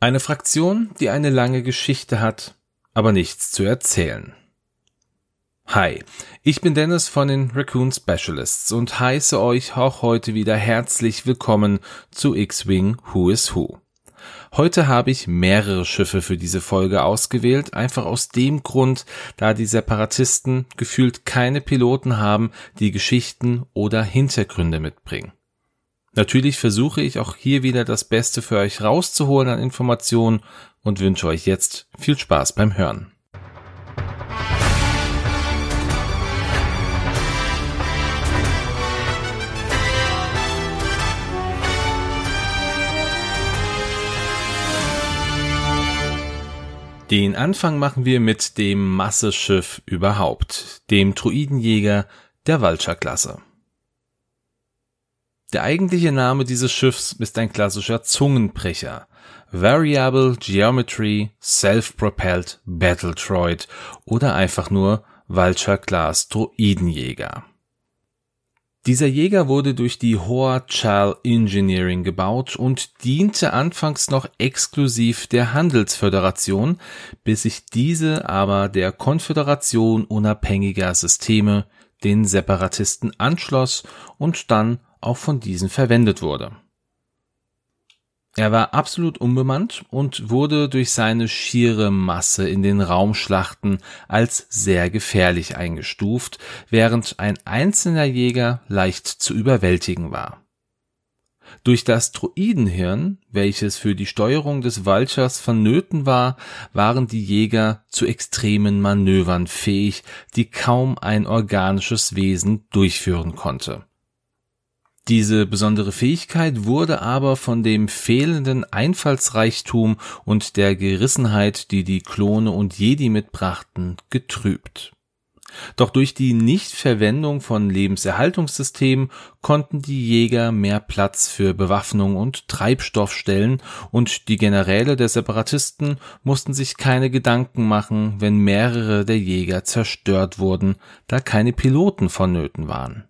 Eine Fraktion, die eine lange Geschichte hat, aber nichts zu erzählen. Hi, ich bin Dennis von den Raccoon Specialists und heiße euch auch heute wieder herzlich willkommen zu X-Wing Who is Who. Heute habe ich mehrere Schiffe für diese Folge ausgewählt, einfach aus dem Grund, da die Separatisten gefühlt keine Piloten haben, die Geschichten oder Hintergründe mitbringen. Natürlich versuche ich auch hier wieder das Beste für euch rauszuholen an Informationen und wünsche euch jetzt viel Spaß beim Hören. Den Anfang machen wir mit dem Masseschiff überhaupt, dem Druidenjäger der Vulture-Klasse. Der eigentliche Name dieses Schiffs ist ein klassischer Zungenbrecher. Variable Geometry Self-Propelled Battle Droid oder einfach nur Vulture Class Droidenjäger. Dieser Jäger wurde durch die Hoa Chal Engineering gebaut und diente anfangs noch exklusiv der Handelsföderation, bis sich diese aber der Konföderation unabhängiger Systeme, den Separatisten anschloss und dann auch von diesen verwendet wurde. Er war absolut unbemannt und wurde durch seine schiere Masse in den Raumschlachten als sehr gefährlich eingestuft, während ein einzelner Jäger leicht zu überwältigen war. Durch das Druidenhirn, welches für die Steuerung des Vultures vonnöten war, waren die Jäger zu extremen Manövern fähig, die kaum ein organisches Wesen durchführen konnte. Diese besondere Fähigkeit wurde aber von dem fehlenden Einfallsreichtum und der Gerissenheit, die die Klone und Jedi mitbrachten, getrübt. Doch durch die Nichtverwendung von Lebenserhaltungssystemen konnten die Jäger mehr Platz für Bewaffnung und Treibstoff stellen und die Generäle der Separatisten mussten sich keine Gedanken machen, wenn mehrere der Jäger zerstört wurden, da keine Piloten vonnöten waren.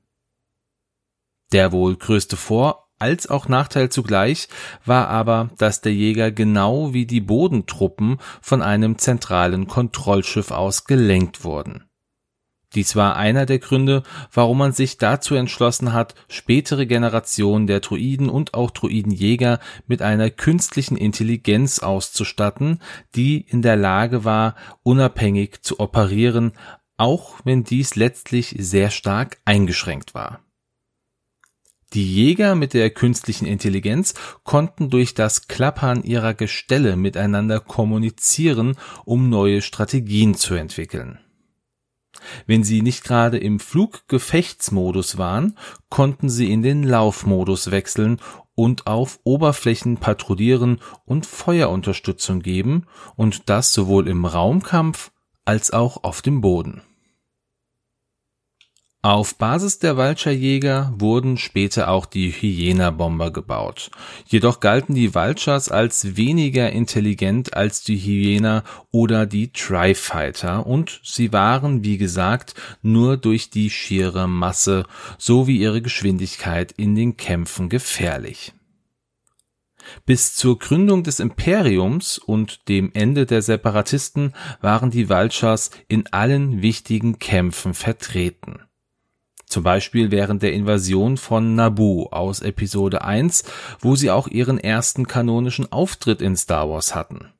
Der wohl größte Vor- als auch Nachteil zugleich war aber, dass der Jäger genau wie die Bodentruppen von einem zentralen Kontrollschiff aus gelenkt wurden. Dies war einer der Gründe, warum man sich dazu entschlossen hat, spätere Generationen der Druiden und auch Druidenjäger mit einer künstlichen Intelligenz auszustatten, die in der Lage war, unabhängig zu operieren, auch wenn dies letztlich sehr stark eingeschränkt war. Die Jäger mit der künstlichen Intelligenz konnten durch das Klappern ihrer Gestelle miteinander kommunizieren, um neue Strategien zu entwickeln. Wenn sie nicht gerade im Fluggefechtsmodus waren, konnten sie in den Laufmodus wechseln und auf Oberflächen patrouillieren und Feuerunterstützung geben, und das sowohl im Raumkampf als auch auf dem Boden. Auf Basis der Vulture-Jäger wurden später auch die Hyena-Bomber gebaut. Jedoch galten die Vultures als weniger intelligent als die Hyena oder die Tri-Fighter und sie waren, wie gesagt, nur durch die schiere Masse sowie ihre Geschwindigkeit in den Kämpfen gefährlich. Bis zur Gründung des Imperiums und dem Ende der Separatisten waren die Vultures in allen wichtigen Kämpfen vertreten. Zum Beispiel während der Invasion von Naboo aus Episode 1, wo sie auch ihren ersten kanonischen Auftritt in Star Wars hatten.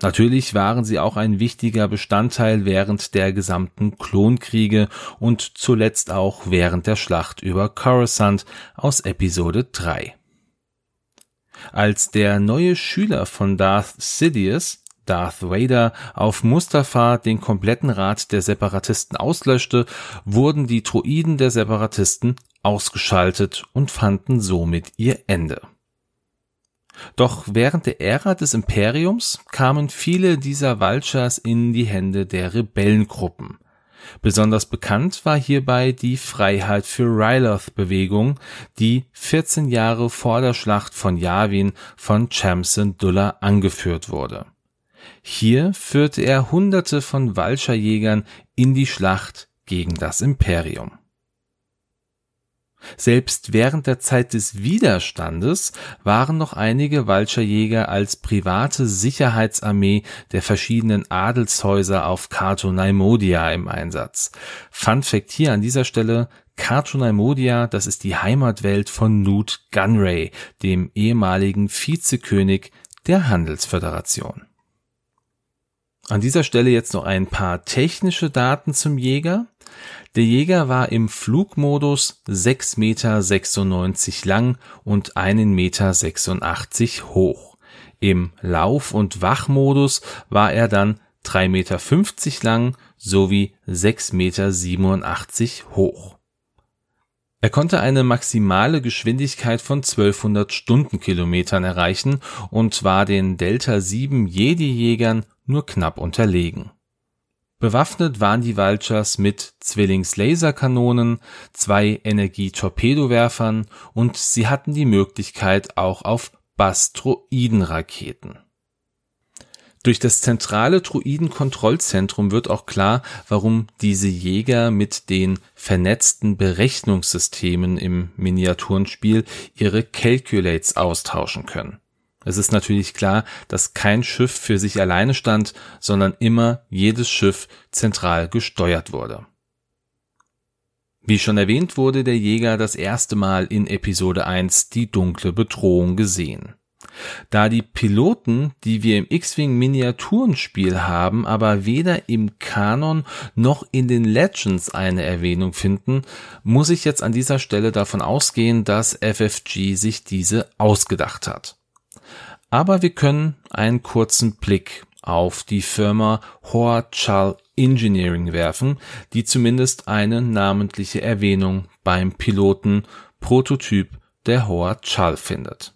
Natürlich waren sie auch ein wichtiger Bestandteil während der gesamten Klonkriege und zuletzt auch während der Schlacht über Coruscant aus Episode 3. Als der neue Schüler von Darth Sidious, Darth Vader auf Mustafa den kompletten Rat der Separatisten auslöschte, wurden die Droiden der Separatisten ausgeschaltet und fanden somit ihr Ende. Doch während der Ära des Imperiums kamen viele dieser Vultures in die Hände der Rebellengruppen. Besonders bekannt war hierbei die Freiheit für Ryloth Bewegung, die 14 Jahre vor der Schlacht von Yavin von Chamson Dulla angeführt wurde. Hier führte er Hunderte von Walscherjägern in die Schlacht gegen das Imperium. Selbst während der Zeit des Widerstandes waren noch einige Walcher als private Sicherheitsarmee der verschiedenen Adelshäuser auf Cato Naimodia im Einsatz. Fun Fact hier an dieser Stelle, Cato Naimodia, das ist die Heimatwelt von Newt Gunray, dem ehemaligen Vizekönig der Handelsföderation. An dieser Stelle jetzt noch ein paar technische Daten zum Jäger. Der Jäger war im Flugmodus 6,96 Meter lang und 1,86 Meter hoch. Im Lauf- und Wachmodus war er dann 3,50 Meter lang sowie 6,87 Meter hoch. Er konnte eine maximale Geschwindigkeit von 1200 Stundenkilometern erreichen und war den Delta 7 Jedi-Jägern nur knapp unterlegen. Bewaffnet waren die Vultures mit Zwillings-Laserkanonen, zwei Energie-Torpedowerfern und sie hatten die Möglichkeit auch auf Bastroidenraketen. Durch das zentrale Druidenkontrollzentrum wird auch klar, warum diese Jäger mit den vernetzten Berechnungssystemen im Miniaturenspiel ihre Calculates austauschen können. Es ist natürlich klar, dass kein Schiff für sich alleine stand, sondern immer jedes Schiff zentral gesteuert wurde. Wie schon erwähnt wurde der Jäger das erste Mal in Episode 1 die dunkle Bedrohung gesehen. Da die Piloten, die wir im X-Wing Miniaturenspiel haben, aber weder im Kanon noch in den Legends eine Erwähnung finden, muss ich jetzt an dieser Stelle davon ausgehen, dass FFG sich diese ausgedacht hat. Aber wir können einen kurzen Blick auf die Firma Hoachal Engineering werfen, die zumindest eine namentliche Erwähnung beim Piloten Prototyp der Hoachal findet.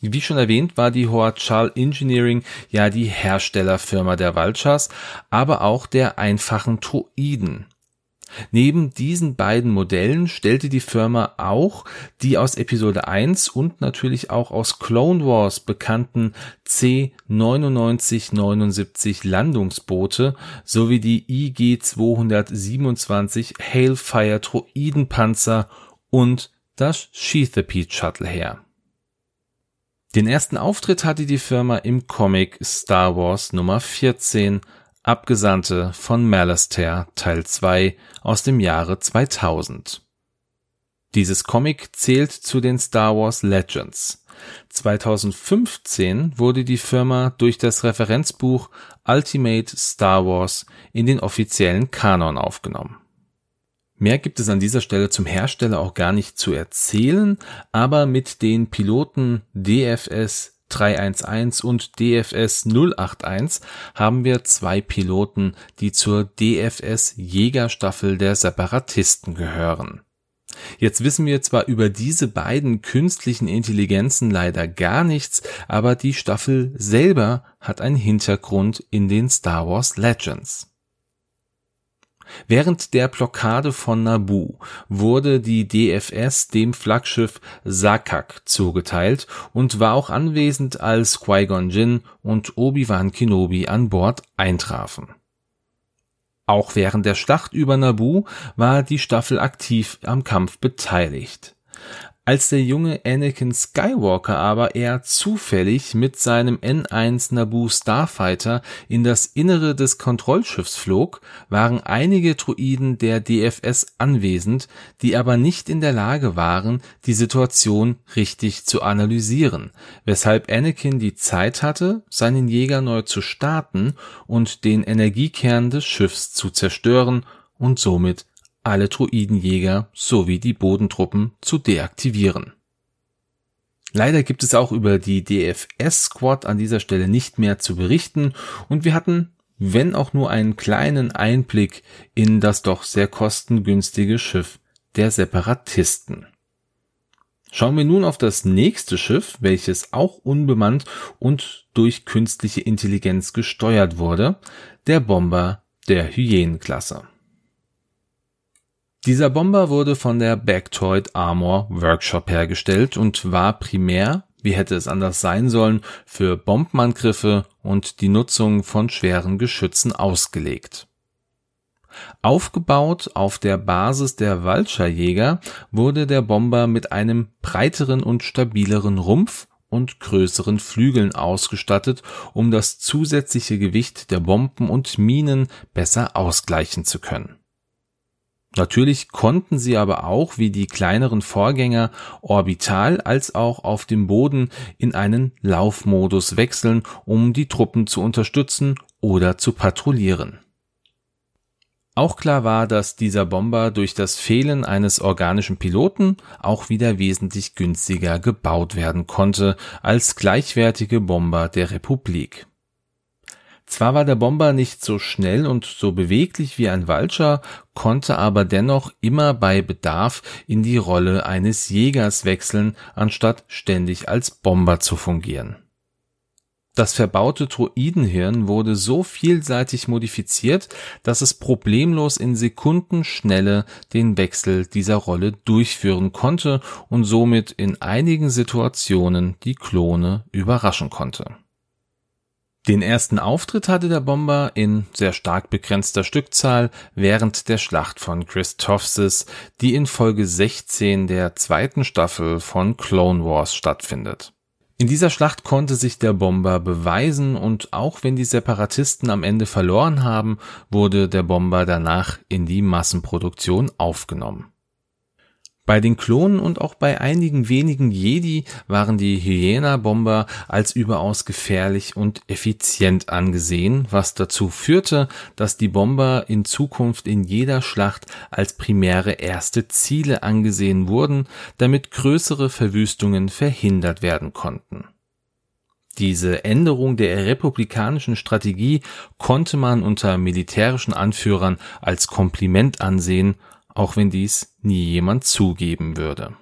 Wie schon erwähnt, war die Hoachal Engineering ja die Herstellerfirma der Vultures, aber auch der einfachen Droiden. Neben diesen beiden Modellen stellte die Firma auch die aus Episode 1 und natürlich auch aus Clone Wars bekannten C-9979 Landungsboote sowie die IG-227 Hailfire Droidenpanzer und das Sheathapede Shuttle her. Den ersten Auftritt hatte die Firma im Comic Star Wars Nummer 14 Abgesandte von Malastare Teil 2 aus dem Jahre 2000. Dieses Comic zählt zu den Star Wars Legends. 2015 wurde die Firma durch das Referenzbuch Ultimate Star Wars in den offiziellen Kanon aufgenommen. Mehr gibt es an dieser Stelle zum Hersteller auch gar nicht zu erzählen, aber mit den Piloten DFS 311 und DFS 081 haben wir zwei Piloten, die zur DFS Jägerstaffel der Separatisten gehören. Jetzt wissen wir zwar über diese beiden künstlichen Intelligenzen leider gar nichts, aber die Staffel selber hat einen Hintergrund in den Star Wars Legends. Während der Blockade von Naboo wurde die DFS dem Flaggschiff Sakak zugeteilt und war auch anwesend, als Qui-Gon Jinn und Obi-Wan Kenobi an Bord eintrafen. Auch während der Schlacht über Naboo war die Staffel aktiv am Kampf beteiligt als der junge Anakin Skywalker aber eher zufällig mit seinem N1 Naboo Starfighter in das Innere des Kontrollschiffs flog, waren einige Droiden der DFS anwesend, die aber nicht in der Lage waren, die Situation richtig zu analysieren, weshalb Anakin die Zeit hatte, seinen Jäger neu zu starten und den Energiekern des Schiffs zu zerstören und somit alle Druidenjäger sowie die Bodentruppen zu deaktivieren. Leider gibt es auch über die DFS Squad an dieser Stelle nicht mehr zu berichten und wir hatten, wenn auch nur einen kleinen Einblick in das doch sehr kostengünstige Schiff der Separatisten. Schauen wir nun auf das nächste Schiff, welches auch unbemannt und durch künstliche Intelligenz gesteuert wurde, der Bomber der Hyänenklasse. Dieser Bomber wurde von der Bactoid Armor Workshop hergestellt und war primär, wie hätte es anders sein sollen, für Bombenangriffe und die Nutzung von schweren Geschützen ausgelegt. Aufgebaut auf der Basis der Vulture-Jäger wurde der Bomber mit einem breiteren und stabileren Rumpf und größeren Flügeln ausgestattet, um das zusätzliche Gewicht der Bomben und Minen besser ausgleichen zu können. Natürlich konnten sie aber auch wie die kleineren Vorgänger orbital als auch auf dem Boden in einen Laufmodus wechseln, um die Truppen zu unterstützen oder zu patrouillieren. Auch klar war, dass dieser Bomber durch das Fehlen eines organischen Piloten auch wieder wesentlich günstiger gebaut werden konnte als gleichwertige Bomber der Republik. Zwar war der Bomber nicht so schnell und so beweglich wie ein Vulture, konnte aber dennoch immer bei Bedarf in die Rolle eines Jägers wechseln, anstatt ständig als Bomber zu fungieren. Das verbaute Droidenhirn wurde so vielseitig modifiziert, dass es problemlos in Sekundenschnelle den Wechsel dieser Rolle durchführen konnte und somit in einigen Situationen die Klone überraschen konnte. Den ersten Auftritt hatte der Bomber in sehr stark begrenzter Stückzahl während der Schlacht von Christophsis, die in Folge 16 der zweiten Staffel von Clone Wars stattfindet. In dieser Schlacht konnte sich der Bomber beweisen und auch wenn die Separatisten am Ende verloren haben, wurde der Bomber danach in die Massenproduktion aufgenommen. Bei den Klonen und auch bei einigen wenigen Jedi waren die Hyena-Bomber als überaus gefährlich und effizient angesehen, was dazu führte, dass die Bomber in Zukunft in jeder Schlacht als primäre erste Ziele angesehen wurden, damit größere Verwüstungen verhindert werden konnten. Diese Änderung der republikanischen Strategie konnte man unter militärischen Anführern als Kompliment ansehen auch wenn dies nie jemand zugeben würde.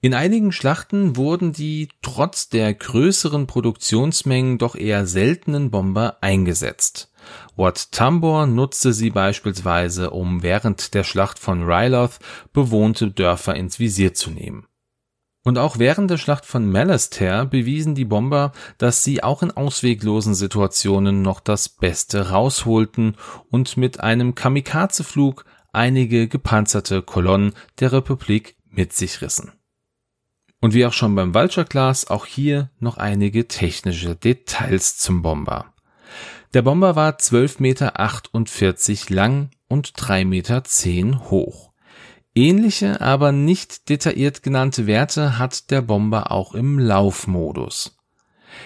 In einigen Schlachten wurden die trotz der größeren Produktionsmengen doch eher seltenen Bomber eingesetzt. Wat Tambor nutzte sie beispielsweise, um während der Schlacht von Ryloth bewohnte Dörfer ins Visier zu nehmen. Und auch während der Schlacht von Malastair bewiesen die Bomber, dass sie auch in ausweglosen Situationen noch das Beste rausholten und mit einem Kamikaze-Flug einige gepanzerte Kolonnen der Republik mit sich rissen. Und wie auch schon beim Vulture Class, auch hier noch einige technische Details zum Bomber. Der Bomber war 12,48 Meter lang und 3,10 Meter hoch. Ähnliche, aber nicht detailliert genannte Werte hat der Bomber auch im Laufmodus.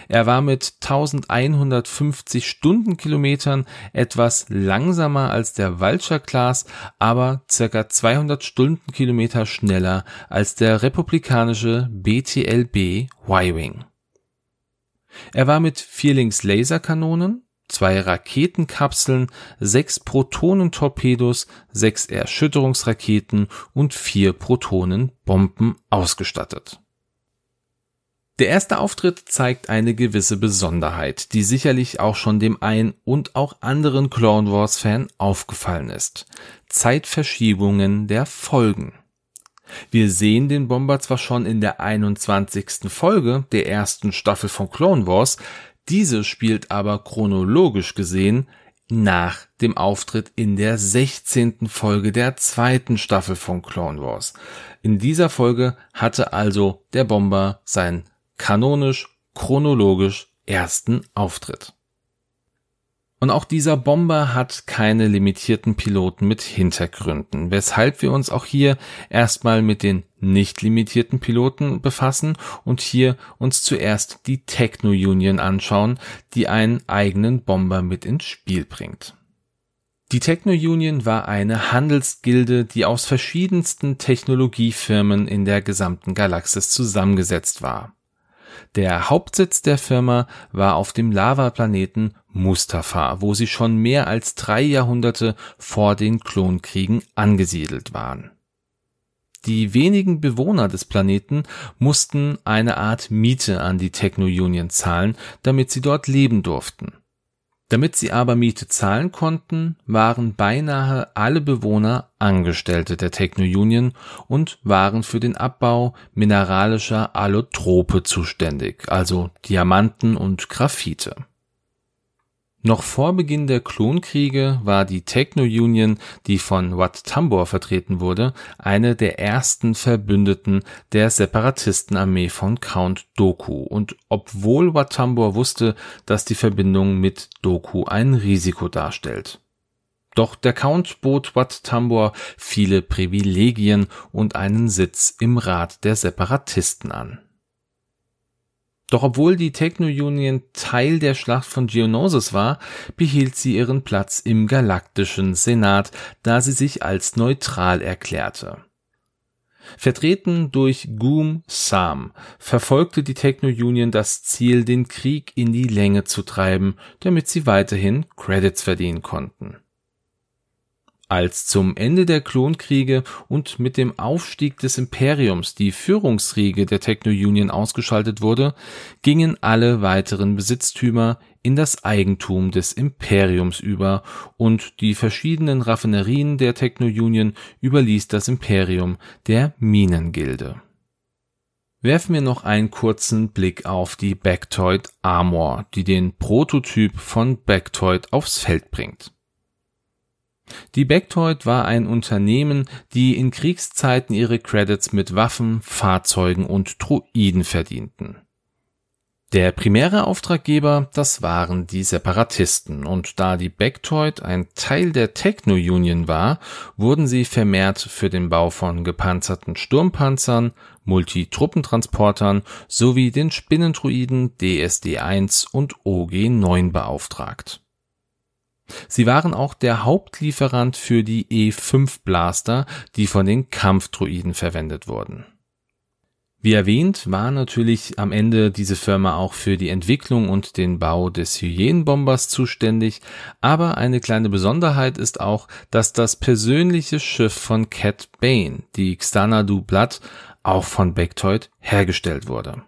Er war mit 1150 Stundenkilometern etwas langsamer als der Vulture Class, aber circa 200 Stundenkilometer schneller als der republikanische BTLB Y-Wing. Er war mit Vierlings Laserkanonen, zwei Raketenkapseln, sechs Protonentorpedos, sechs Erschütterungsraketen und vier Protonenbomben ausgestattet. Der erste Auftritt zeigt eine gewisse Besonderheit, die sicherlich auch schon dem ein und auch anderen Clone Wars Fan aufgefallen ist. Zeitverschiebungen der Folgen. Wir sehen den Bomber zwar schon in der 21. Folge der ersten Staffel von Clone Wars, diese spielt aber chronologisch gesehen nach dem Auftritt in der 16. Folge der zweiten Staffel von Clone Wars. In dieser Folge hatte also der Bomber sein kanonisch, chronologisch ersten Auftritt. Und auch dieser Bomber hat keine limitierten Piloten mit Hintergründen, weshalb wir uns auch hier erstmal mit den nicht limitierten Piloten befassen und hier uns zuerst die Techno Union anschauen, die einen eigenen Bomber mit ins Spiel bringt. Die Techno Union war eine Handelsgilde, die aus verschiedensten Technologiefirmen in der gesamten Galaxis zusammengesetzt war. Der Hauptsitz der Firma war auf dem Lavaplaneten Mustafar, wo sie schon mehr als drei Jahrhunderte vor den Klonkriegen angesiedelt waren. Die wenigen Bewohner des Planeten mussten eine Art Miete an die Techno Union zahlen, damit sie dort leben durften. Damit sie aber Miete zahlen konnten, waren beinahe alle Bewohner Angestellte der Techno Union und waren für den Abbau mineralischer Allotrope zuständig, also Diamanten und Graphite. Noch vor Beginn der Klonkriege war die Techno-Union, die von Wat Tambor vertreten wurde, eine der ersten Verbündeten der Separatistenarmee von Count Doku und obwohl Wat Tambor wusste, dass die Verbindung mit Doku ein Risiko darstellt. Doch der Count bot Wat Tambor viele Privilegien und einen Sitz im Rat der Separatisten an doch obwohl die Techno-Union Teil der Schlacht von Geonosis war, behielt sie ihren Platz im galaktischen Senat, da sie sich als neutral erklärte. Vertreten durch Goom Sam verfolgte die Techno-Union das Ziel, den Krieg in die Länge zu treiben, damit sie weiterhin Credits verdienen konnten. Als zum Ende der Klonkriege und mit dem Aufstieg des Imperiums die Führungsriege der Techno-Union ausgeschaltet wurde, gingen alle weiteren Besitztümer in das Eigentum des Imperiums über und die verschiedenen Raffinerien der Techno-Union überließ das Imperium der Minengilde. Werfen wir noch einen kurzen Blick auf die Bactoid Armor, die den Prototyp von Bactoid aufs Feld bringt. Die Bectoid war ein Unternehmen, die in Kriegszeiten ihre Credits mit Waffen, Fahrzeugen und Droiden verdienten. Der primäre Auftraggeber, das waren die Separatisten, und da die Bectoid ein Teil der Techno-Union war, wurden sie vermehrt für den Bau von gepanzerten Sturmpanzern, Multitruppentransportern sowie den Spinnendruiden DSD-1 und OG-9 beauftragt Sie waren auch der Hauptlieferant für die E5 Blaster, die von den Kampfdruiden verwendet wurden. Wie erwähnt, war natürlich am Ende diese Firma auch für die Entwicklung und den Bau des Hyänenbombers zuständig, aber eine kleine Besonderheit ist auch, dass das persönliche Schiff von Cat Bane, die Xanadu Blood, auch von Bectoid hergestellt wurde.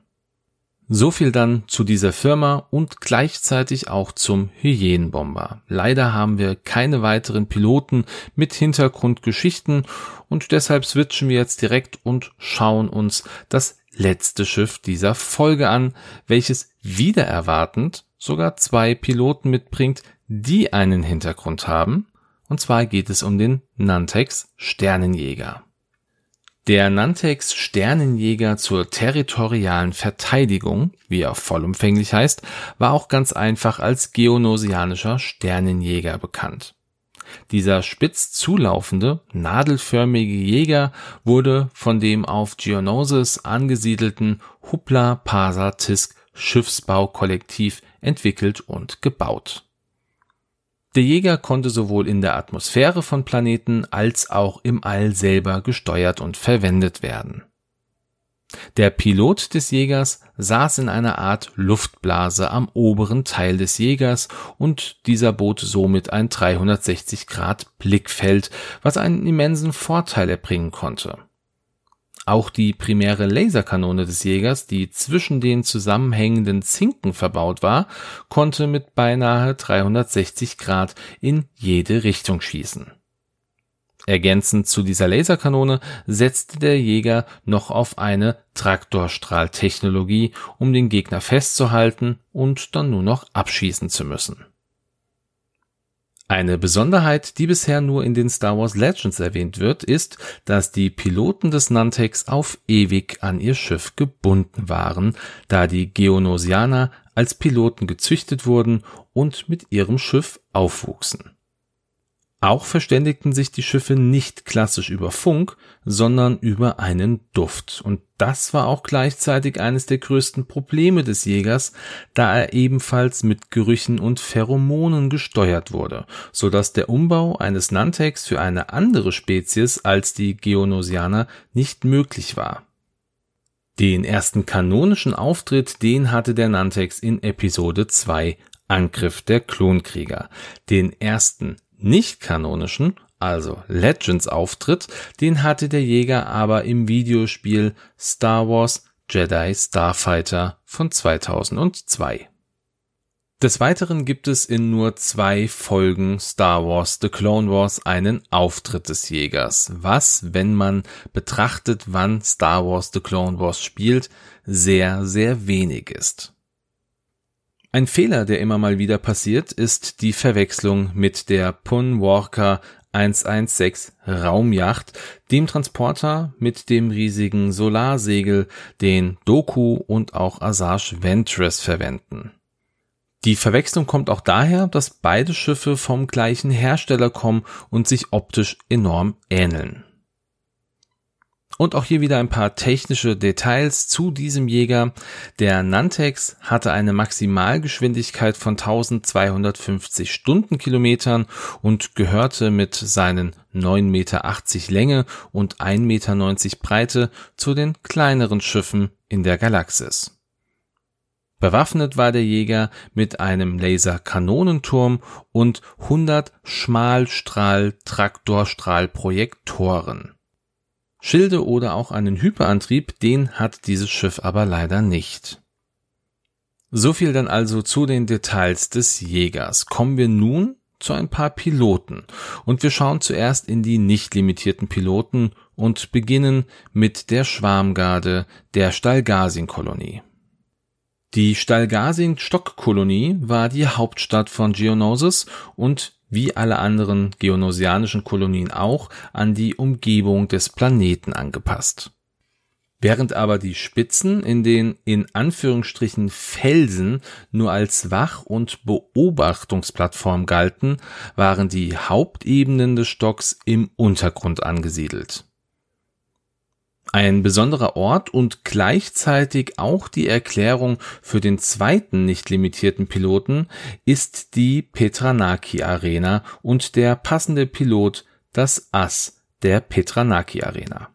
So viel dann zu dieser Firma und gleichzeitig auch zum Hyänenbomber. Leider haben wir keine weiteren Piloten mit Hintergrundgeschichten und deshalb switchen wir jetzt direkt und schauen uns das letzte Schiff dieser Folge an, welches wieder erwartend sogar zwei Piloten mitbringt, die einen Hintergrund haben. Und zwar geht es um den Nantex Sternenjäger. Der Nantex Sternenjäger zur territorialen Verteidigung, wie er vollumfänglich heißt, war auch ganz einfach als geonosianischer Sternenjäger bekannt. Dieser spitz zulaufende, nadelförmige Jäger wurde von dem auf Geonosis angesiedelten Hupla Pasa Tisk Schiffsbaukollektiv entwickelt und gebaut der Jäger konnte sowohl in der Atmosphäre von Planeten als auch im All selber gesteuert und verwendet werden. Der Pilot des Jägers saß in einer Art Luftblase am oberen Teil des Jägers und dieser bot somit ein 360 Grad Blickfeld, was einen immensen Vorteil erbringen konnte. Auch die primäre Laserkanone des Jägers, die zwischen den zusammenhängenden Zinken verbaut war, konnte mit beinahe 360 Grad in jede Richtung schießen. Ergänzend zu dieser Laserkanone setzte der Jäger noch auf eine Traktorstrahltechnologie, um den Gegner festzuhalten und dann nur noch abschießen zu müssen eine Besonderheit, die bisher nur in den Star Wars Legends erwähnt wird, ist, dass die Piloten des Nantex auf ewig an ihr Schiff gebunden waren, da die Geonosianer als Piloten gezüchtet wurden und mit ihrem Schiff aufwuchsen auch verständigten sich die Schiffe nicht klassisch über Funk, sondern über einen Duft. Und das war auch gleichzeitig eines der größten Probleme des Jägers, da er ebenfalls mit Gerüchen und Pheromonen gesteuert wurde, so dass der Umbau eines Nantex für eine andere Spezies als die Geonosianer nicht möglich war. Den ersten kanonischen Auftritt, den hatte der Nantex in Episode 2 Angriff der Klonkrieger. Den ersten nicht-kanonischen, also Legends Auftritt, den hatte der Jäger aber im Videospiel Star Wars Jedi Starfighter von 2002. Des Weiteren gibt es in nur zwei Folgen Star Wars The Clone Wars einen Auftritt des Jägers, was, wenn man betrachtet, wann Star Wars The Clone Wars spielt, sehr, sehr wenig ist. Ein Fehler, der immer mal wieder passiert, ist die Verwechslung mit der Punwalker 116 Raumyacht, dem Transporter mit dem riesigen Solarsegel, den Doku und auch Asajj Ventress verwenden. Die Verwechslung kommt auch daher, dass beide Schiffe vom gleichen Hersteller kommen und sich optisch enorm ähneln. Und auch hier wieder ein paar technische Details zu diesem Jäger. Der Nantex hatte eine Maximalgeschwindigkeit von 1250 Stundenkilometern und gehörte mit seinen 9,80 Meter Länge und 1,90 Meter Breite zu den kleineren Schiffen in der Galaxis. Bewaffnet war der Jäger mit einem Laserkanonenturm und 100 Schmalstrahl-Traktorstrahlprojektoren. Schilde oder auch einen Hyperantrieb, den hat dieses Schiff aber leider nicht. So viel dann also zu den Details des Jägers. Kommen wir nun zu ein paar Piloten. Und wir schauen zuerst in die nicht limitierten Piloten und beginnen mit der Schwarmgarde der Stalgasin-Kolonie. Die Stalgasin-Stockkolonie war die Hauptstadt von Geonosis und wie alle anderen geonosianischen Kolonien auch, an die Umgebung des Planeten angepasst. Während aber die Spitzen in den in Anführungsstrichen Felsen nur als Wach- und Beobachtungsplattform galten, waren die Hauptebenen des Stocks im Untergrund angesiedelt. Ein besonderer Ort und gleichzeitig auch die Erklärung für den zweiten nicht limitierten Piloten ist die Petranaki Arena und der passende Pilot das Ass der Petranaki Arena.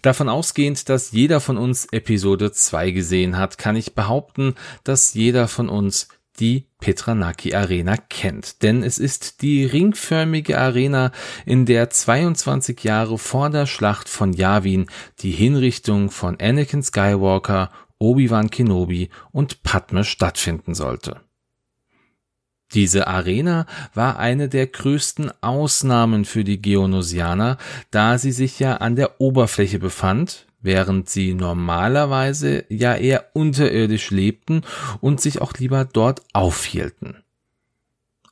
Davon ausgehend, dass jeder von uns Episode 2 gesehen hat, kann ich behaupten, dass jeder von uns die Petranaki Arena kennt. Denn es ist die ringförmige Arena, in der 22 Jahre vor der Schlacht von Yavin die Hinrichtung von Anakin Skywalker, Obi-Wan Kenobi und Padme stattfinden sollte. Diese Arena war eine der größten Ausnahmen für die Geonosianer, da sie sich ja an der Oberfläche befand, während sie normalerweise ja eher unterirdisch lebten und sich auch lieber dort aufhielten.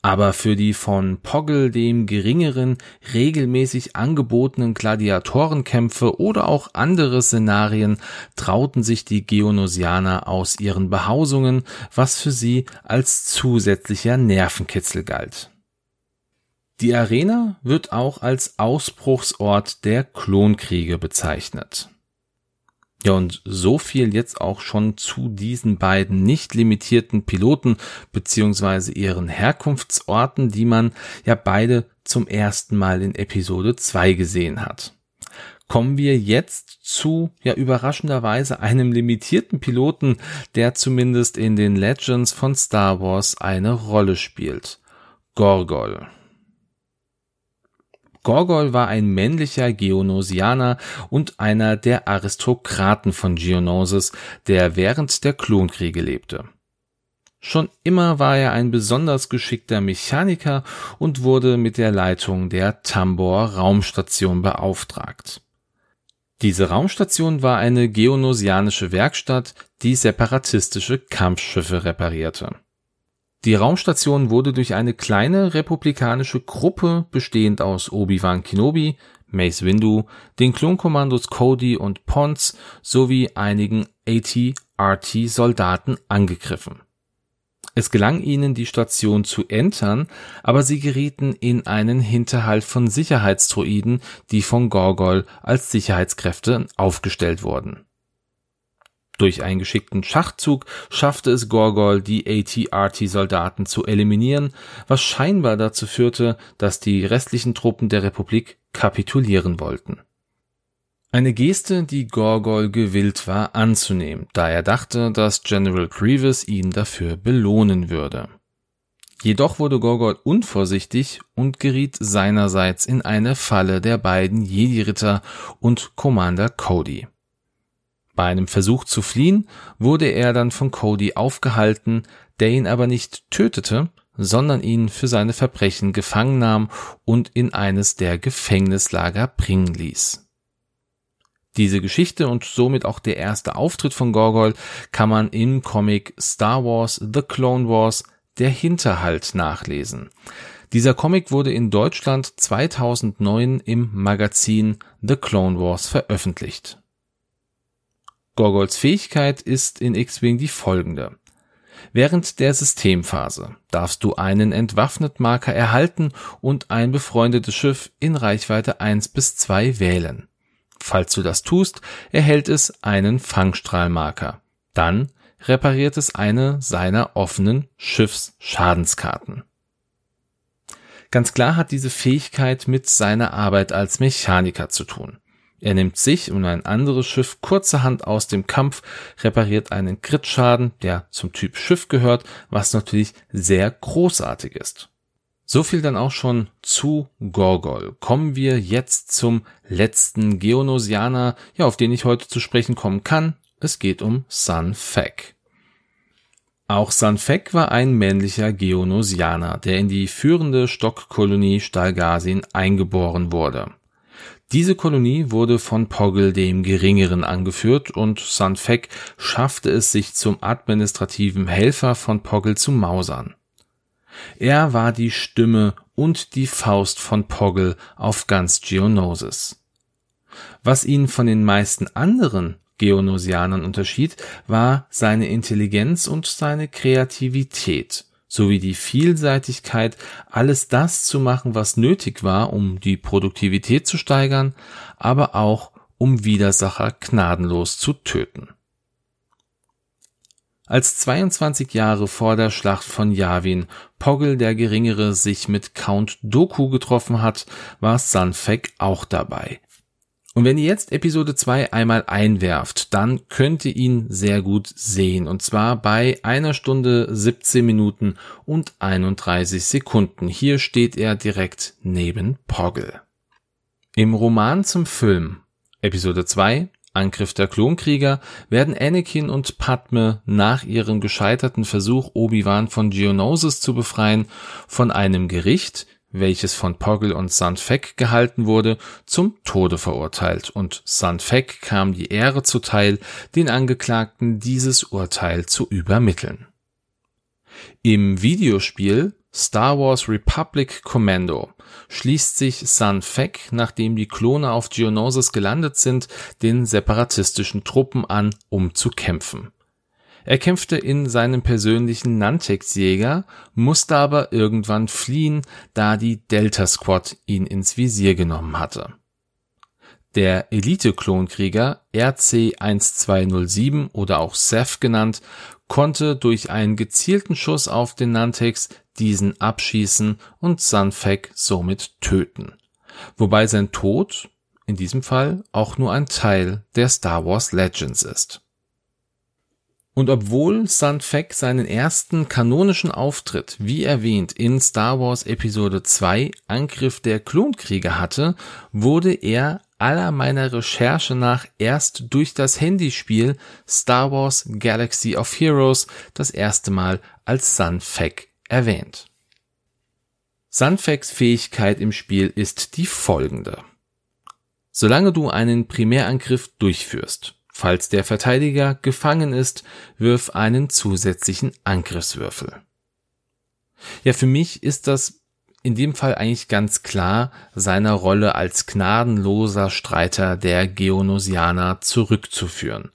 Aber für die von Poggle dem geringeren regelmäßig angebotenen Gladiatorenkämpfe oder auch andere Szenarien trauten sich die Geonosianer aus ihren Behausungen, was für sie als zusätzlicher Nervenkitzel galt. Die Arena wird auch als Ausbruchsort der Klonkriege bezeichnet. Ja, und so viel jetzt auch schon zu diesen beiden nicht limitierten Piloten beziehungsweise ihren Herkunftsorten, die man ja beide zum ersten Mal in Episode 2 gesehen hat. Kommen wir jetzt zu, ja überraschenderweise, einem limitierten Piloten, der zumindest in den Legends von Star Wars eine Rolle spielt. Gorgol. Gorgol war ein männlicher Geonosianer und einer der Aristokraten von Geonosis, der während der Klonkriege lebte. Schon immer war er ein besonders geschickter Mechaniker und wurde mit der Leitung der Tambor Raumstation beauftragt. Diese Raumstation war eine geonosianische Werkstatt, die separatistische Kampfschiffe reparierte. Die Raumstation wurde durch eine kleine republikanische Gruppe bestehend aus Obi-Wan Kenobi, Mace Windu, den Klonkommandos Cody und Pons sowie einigen AT-RT-Soldaten angegriffen. Es gelang ihnen, die Station zu entern, aber sie gerieten in einen Hinterhalt von Sicherheitsdroiden, die von Gorgol als Sicherheitskräfte aufgestellt wurden durch einen geschickten Schachzug schaffte es Gorgol, die AT-RT-Soldaten zu eliminieren, was scheinbar dazu führte, dass die restlichen Truppen der Republik kapitulieren wollten. Eine Geste, die Gorgol gewillt war anzunehmen, da er dachte, dass General Grievous ihn dafür belohnen würde. Jedoch wurde Gorgol unvorsichtig und geriet seinerseits in eine Falle der beiden Jedi-Ritter und Commander Cody. Bei einem Versuch zu fliehen wurde er dann von Cody aufgehalten, der ihn aber nicht tötete, sondern ihn für seine Verbrechen gefangen nahm und in eines der Gefängnislager bringen ließ. Diese Geschichte und somit auch der erste Auftritt von Gorgol kann man im Comic Star Wars The Clone Wars Der Hinterhalt nachlesen. Dieser Comic wurde in Deutschland 2009 im Magazin The Clone Wars veröffentlicht. Gorgols Fähigkeit ist in X-Wing die folgende. Während der Systemphase darfst du einen Entwaffnet-Marker erhalten und ein befreundetes Schiff in Reichweite 1 bis 2 wählen. Falls du das tust, erhält es einen Fangstrahlmarker. Dann repariert es eine seiner offenen Schiffsschadenskarten. Ganz klar hat diese Fähigkeit mit seiner Arbeit als Mechaniker zu tun. Er nimmt sich und ein anderes Schiff kurzerhand aus dem Kampf, repariert einen Crit-Schaden, der zum Typ Schiff gehört, was natürlich sehr großartig ist. So viel dann auch schon zu Gorgol. Kommen wir jetzt zum letzten Geonosianer, ja, auf den ich heute zu sprechen kommen kann. Es geht um Sun Fek. Auch Sun Fek war ein männlicher Geonosianer, der in die führende Stockkolonie Stalgasien eingeboren wurde. Diese Kolonie wurde von Poggle dem Geringeren angeführt und Sanfek schaffte es sich zum administrativen Helfer von Poggle zu mausern. Er war die Stimme und die Faust von Poggle auf ganz Geonosis. Was ihn von den meisten anderen Geonosianern unterschied, war seine Intelligenz und seine Kreativität sowie die Vielseitigkeit, alles das zu machen, was nötig war, um die Produktivität zu steigern, aber auch um Widersacher gnadenlos zu töten. Als 22 Jahre vor der Schlacht von Yavin Poggle der Geringere sich mit Count Doku getroffen hat, war Sanfek auch dabei. Und wenn ihr jetzt Episode 2 einmal einwerft, dann könnt ihr ihn sehr gut sehen. Und zwar bei einer Stunde 17 Minuten und 31 Sekunden. Hier steht er direkt neben Poggle. Im Roman zum Film, Episode 2, Angriff der Klonkrieger, werden Anakin und Padme nach ihrem gescheiterten Versuch, Obi-Wan von Geonosis zu befreien, von einem Gericht, welches von Poggle und Sandfeck gehalten wurde, zum Tode verurteilt und Sandfeck kam die Ehre zuteil, den Angeklagten dieses Urteil zu übermitteln. Im Videospiel Star Wars Republic Commando schließt sich Sun Fek, nachdem die Klone auf Geonosis gelandet sind, den separatistischen Truppen an, um zu kämpfen. Er kämpfte in seinem persönlichen Nantex-Jäger, musste aber irgendwann fliehen, da die Delta Squad ihn ins Visier genommen hatte. Der Elite-Klonkrieger RC-1207 oder auch Seth genannt, konnte durch einen gezielten Schuss auf den Nantex diesen abschießen und Sunfek somit töten. Wobei sein Tod in diesem Fall auch nur ein Teil der Star Wars Legends ist. Und obwohl Sandfeck seinen ersten kanonischen Auftritt, wie erwähnt, in Star Wars Episode 2 Angriff der Klonkrieger hatte, wurde er aller meiner Recherche nach erst durch das Handyspiel Star Wars Galaxy of Heroes das erste Mal als Sunfeck erwähnt. Sunfecks Fähigkeit im Spiel ist die folgende. Solange du einen Primärangriff durchführst, Falls der Verteidiger gefangen ist, wirf einen zusätzlichen Angriffswürfel. Ja, für mich ist das in dem Fall eigentlich ganz klar seiner Rolle als gnadenloser Streiter der Geonosianer zurückzuführen.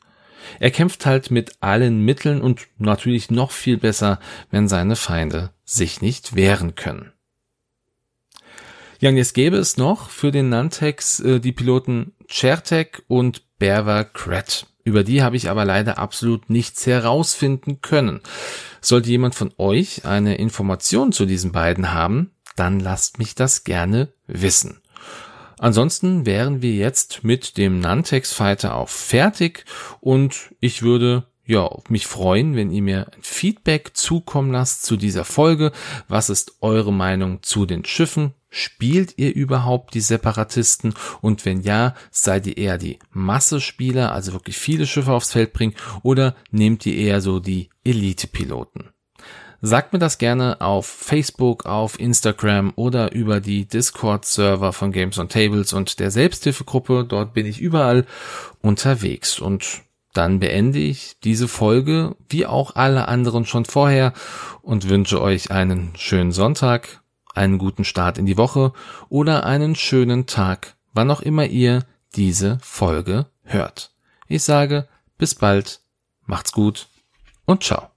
Er kämpft halt mit allen Mitteln und natürlich noch viel besser, wenn seine Feinde sich nicht wehren können. Ja, und jetzt gäbe es noch für den Nantex äh, die Piloten Chertek und Berwer Kret. Über die habe ich aber leider absolut nichts herausfinden können. Sollte jemand von euch eine Information zu diesen beiden haben, dann lasst mich das gerne wissen. Ansonsten wären wir jetzt mit dem Nantex Fighter auch fertig und ich würde ja, mich freuen, wenn ihr mir ein Feedback zukommen lasst zu dieser Folge. Was ist eure Meinung zu den Schiffen? Spielt ihr überhaupt die Separatisten? Und wenn ja, seid ihr eher die Massespieler, also wirklich viele Schiffe aufs Feld bringen, oder nehmt ihr eher so die Elite-Piloten? Sagt mir das gerne auf Facebook, auf Instagram oder über die Discord-Server von Games on Tables und der Selbsthilfegruppe. Dort bin ich überall unterwegs. Und dann beende ich diese Folge, wie auch alle anderen schon vorher, und wünsche euch einen schönen Sonntag, einen guten Start in die Woche oder einen schönen Tag, wann auch immer ihr diese Folge hört. Ich sage bis bald, macht's gut und ciao.